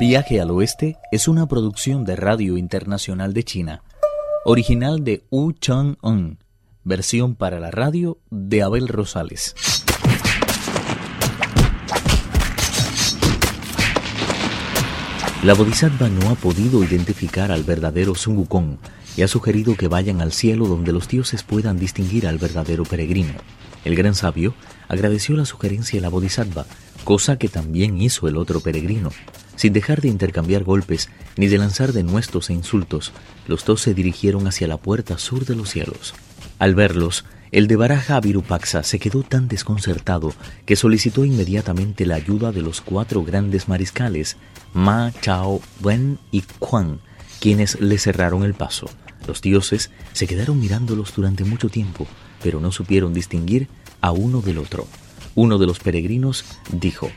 Viaje al Oeste es una producción de Radio Internacional de China, original de Wu Chang-un, versión para la radio de Abel Rosales. La Bodhisattva no ha podido identificar al verdadero Sun Wukong y ha sugerido que vayan al cielo donde los dioses puedan distinguir al verdadero peregrino. El gran sabio agradeció la sugerencia de la Bodhisattva, cosa que también hizo el otro peregrino. Sin dejar de intercambiar golpes ni de lanzar denuestos e insultos, los dos se dirigieron hacia la puerta sur de los cielos. Al verlos, el de Baraja Virupaxa se quedó tan desconcertado que solicitó inmediatamente la ayuda de los cuatro grandes mariscales, Ma, Chao, Wen y Quan, quienes le cerraron el paso. Los dioses se quedaron mirándolos durante mucho tiempo, pero no supieron distinguir a uno del otro. Uno de los peregrinos dijo,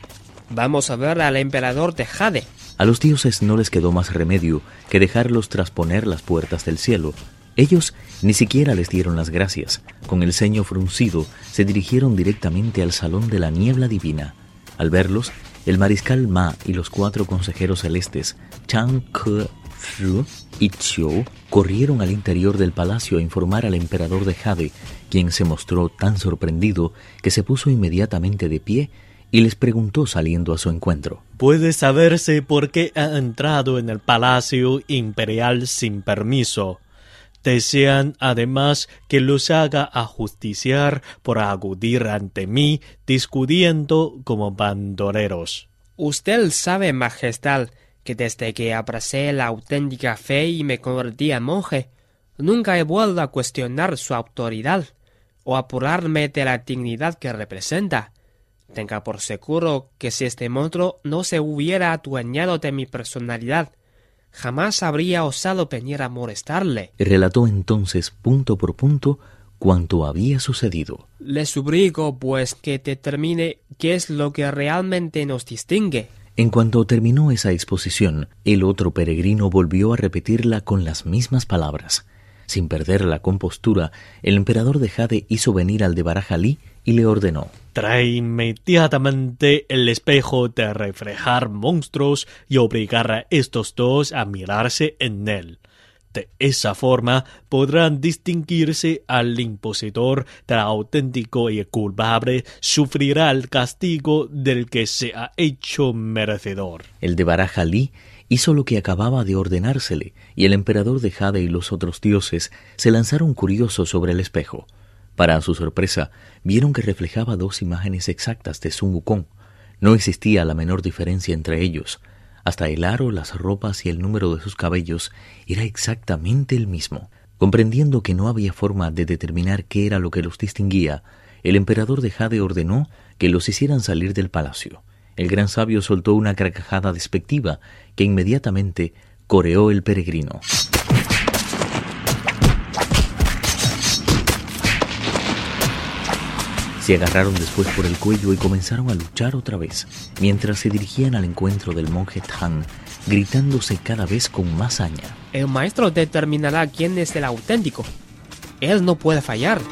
Vamos a ver al emperador de Jade. A los dioses no les quedó más remedio que dejarlos trasponer las puertas del cielo. Ellos ni siquiera les dieron las gracias. Con el ceño fruncido se dirigieron directamente al salón de la niebla divina. Al verlos, el mariscal Ma y los cuatro consejeros celestes, Chang Ke Ru y Chiu, corrieron al interior del palacio a informar al emperador de Jade, quien se mostró tan sorprendido que se puso inmediatamente de pie y les preguntó saliendo a su encuentro. ¿Puede saberse por qué ha entrado en el palacio imperial sin permiso? Desean además que los haga ajusticiar por acudir ante mí discutiendo como bandoleros. Usted sabe, Majestad, que desde que abracé la auténtica fe y me convertí a monje, nunca he vuelto a cuestionar su autoridad o apurarme de la dignidad que representa. Tenga por seguro que si este monstruo no se hubiera adueñado de mi personalidad, jamás habría osado venir a molestarle. Relató entonces punto por punto cuanto había sucedido. Le suplico, pues, que determine qué es lo que realmente nos distingue. En cuanto terminó esa exposición, el otro peregrino volvió a repetirla con las mismas palabras. Sin perder la compostura, el emperador de Jade hizo venir al de Barajalí y le ordenó Trae inmediatamente el espejo de reflejar monstruos y obligar a estos dos a mirarse en él. De esa forma podrán distinguirse al impositor del auténtico y culpable sufrirá el castigo del que se ha hecho merecedor. El de Barajalí hizo lo que acababa de ordenársele, y el emperador de Jade y los otros dioses se lanzaron curiosos sobre el espejo. Para su sorpresa, vieron que reflejaba dos imágenes exactas de Sun Wukong. No existía la menor diferencia entre ellos. Hasta el aro, las ropas y el número de sus cabellos era exactamente el mismo. Comprendiendo que no había forma de determinar qué era lo que los distinguía, el emperador de Jade ordenó que los hicieran salir del palacio. El gran sabio soltó una carcajada despectiva que inmediatamente coreó el peregrino. Se agarraron después por el cuello y comenzaron a luchar otra vez, mientras se dirigían al encuentro del monje Tang, gritándose cada vez con más saña. El maestro determinará quién es el auténtico. Él no puede fallar.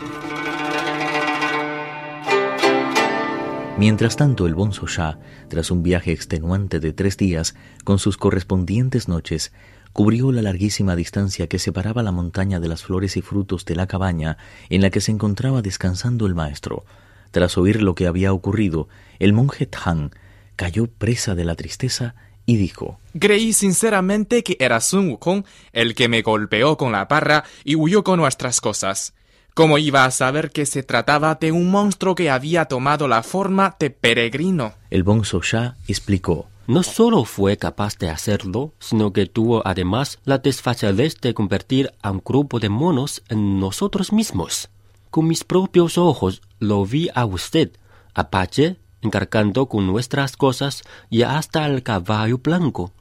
Mientras tanto, el Bonzo Shah, tras un viaje extenuante de tres días, con sus correspondientes noches, cubrió la larguísima distancia que separaba la montaña de las flores y frutos de la cabaña en la que se encontraba descansando el maestro. Tras oír lo que había ocurrido, el monje Tang cayó presa de la tristeza y dijo Creí sinceramente que era Sun Wukong el que me golpeó con la barra y huyó con nuestras cosas. ¿Cómo iba a saber que se trataba de un monstruo que había tomado la forma de peregrino? El Bonzo Shah explicó no solo fue capaz de hacerlo, sino que tuvo además la desfachatez de convertir a un grupo de monos en nosotros mismos. Con mis propios ojos lo vi a usted, Apache, encargando con nuestras cosas y hasta el caballo blanco.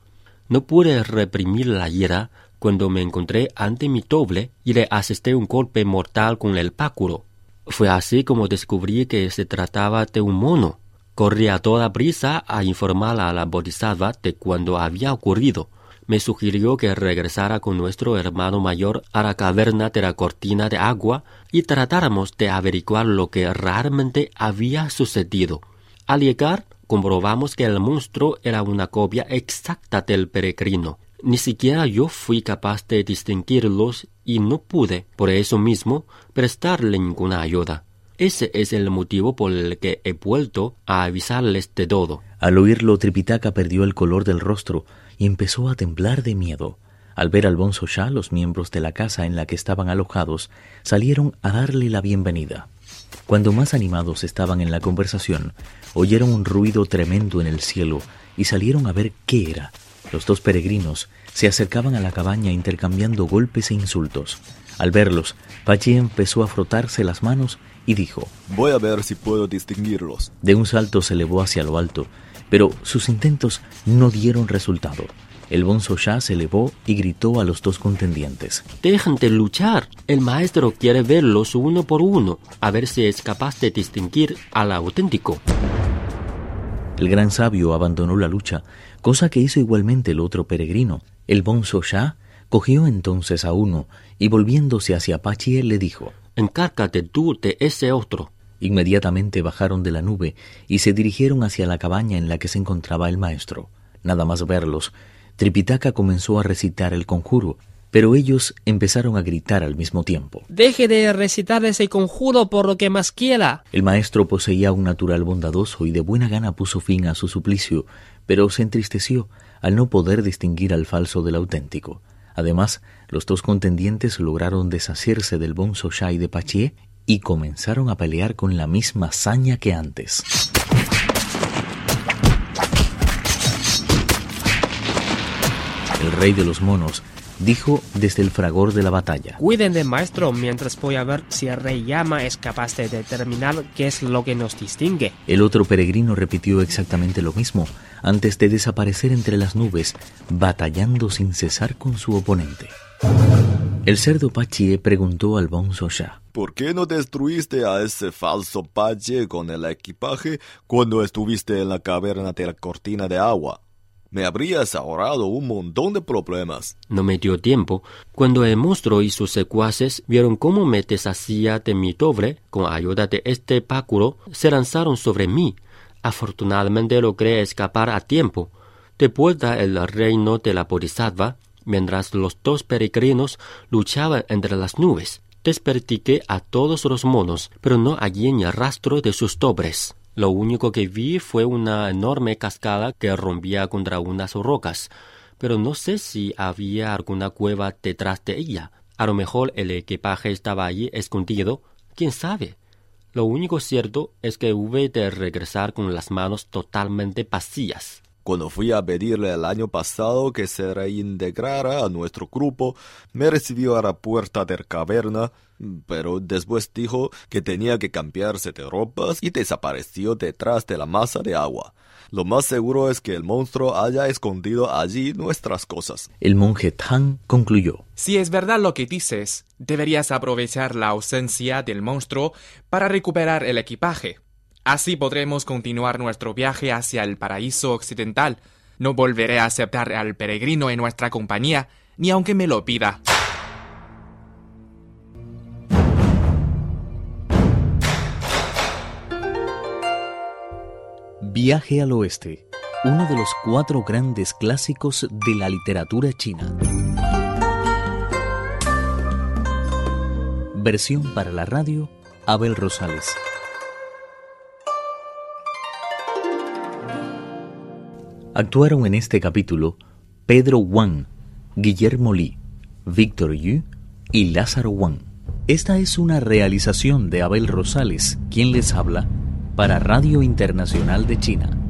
No pude reprimir la ira cuando me encontré ante mi doble y le asesté un golpe mortal con el páculo. Fue así como descubrí que se trataba de un mono. Corrí a toda prisa a informar a la Bodhisattva de cuando había ocurrido. Me sugirió que regresara con nuestro hermano mayor a la caverna de la cortina de agua y tratáramos de averiguar lo que realmente había sucedido. Al llegar, comprobamos que el monstruo era una copia exacta del peregrino. Ni siquiera yo fui capaz de distinguirlos y no pude, por eso mismo, prestarle ninguna ayuda. Ese es el motivo por el que he vuelto a avisarles de todo. Al oírlo, Tripitaka perdió el color del rostro y empezó a temblar de miedo. Al ver al Bonzo Shah, los miembros de la casa en la que estaban alojados salieron a darle la bienvenida. Cuando más animados estaban en la conversación, oyeron un ruido tremendo en el cielo y salieron a ver qué era. Los dos peregrinos se acercaban a la cabaña intercambiando golpes e insultos. Al verlos, Pachi empezó a frotarse las manos y dijo, Voy a ver si puedo distinguirlos. De un salto se elevó hacia lo alto, pero sus intentos no dieron resultado. El bonzo Shah se elevó y gritó a los dos contendientes. Dejen de luchar. El maestro quiere verlos uno por uno, a ver si es capaz de distinguir al auténtico. El gran sabio abandonó la lucha, cosa que hizo igualmente el otro peregrino. El bonzo Shah cogió entonces a uno y volviéndose hacia Pachie le dijo, Encárgate tú de ese otro. Inmediatamente bajaron de la nube y se dirigieron hacia la cabaña en la que se encontraba el maestro. Nada más verlos, Tripitaka comenzó a recitar el conjuro, pero ellos empezaron a gritar al mismo tiempo. Deje de recitar ese conjuro por lo que más quiera. El maestro poseía un natural bondadoso y de buena gana puso fin a su suplicio, pero se entristeció al no poder distinguir al falso del auténtico. Además, los dos contendientes lograron deshacerse del bonzo Shai de Pachié y comenzaron a pelear con la misma saña que antes. El rey de los monos dijo desde el fragor de la batalla. Cuiden de maestro mientras voy a ver si el rey llama es capaz de determinar qué es lo que nos distingue. El otro peregrino repitió exactamente lo mismo antes de desaparecer entre las nubes, batallando sin cesar con su oponente. El cerdo Pachie preguntó al bonzo Shah. ¿Por qué no destruiste a ese falso Pache con el equipaje cuando estuviste en la caverna de la cortina de agua? Me habrías ahorrado un montón de problemas. No me dio tiempo. Cuando el monstruo y sus secuaces vieron cómo me deshacía de mi doble, con ayuda de este páculo, se lanzaron sobre mí. Afortunadamente logré escapar a tiempo. De vuelta el reino de la Bodhisattva, mientras los dos peregrinos luchaban entre las nubes. Despertiqué a todos los monos, pero no hallé ni rastro de sus dobres. Lo único que vi fue una enorme cascada que rompía contra unas rocas, pero no sé si había alguna cueva detrás de ella. A lo mejor el equipaje estaba allí escondido, quién sabe. Lo único cierto es que hube de regresar con las manos totalmente vacías. Cuando fui a pedirle el año pasado que se reintegrara a nuestro grupo, me recibió a la puerta de la caverna, pero después dijo que tenía que cambiarse de ropas y desapareció detrás de la masa de agua. Lo más seguro es que el monstruo haya escondido allí nuestras cosas. El monje Tang concluyó. Si es verdad lo que dices, deberías aprovechar la ausencia del monstruo para recuperar el equipaje. Así podremos continuar nuestro viaje hacia el paraíso occidental. No volveré a aceptar al peregrino en nuestra compañía, ni aunque me lo pida. Viaje al Oeste, uno de los cuatro grandes clásicos de la literatura china. Versión para la radio, Abel Rosales. Actuaron en este capítulo Pedro Wang, Guillermo Li, Víctor Yu y Lázaro Wang. Esta es una realización de Abel Rosales, quien les habla, para Radio Internacional de China.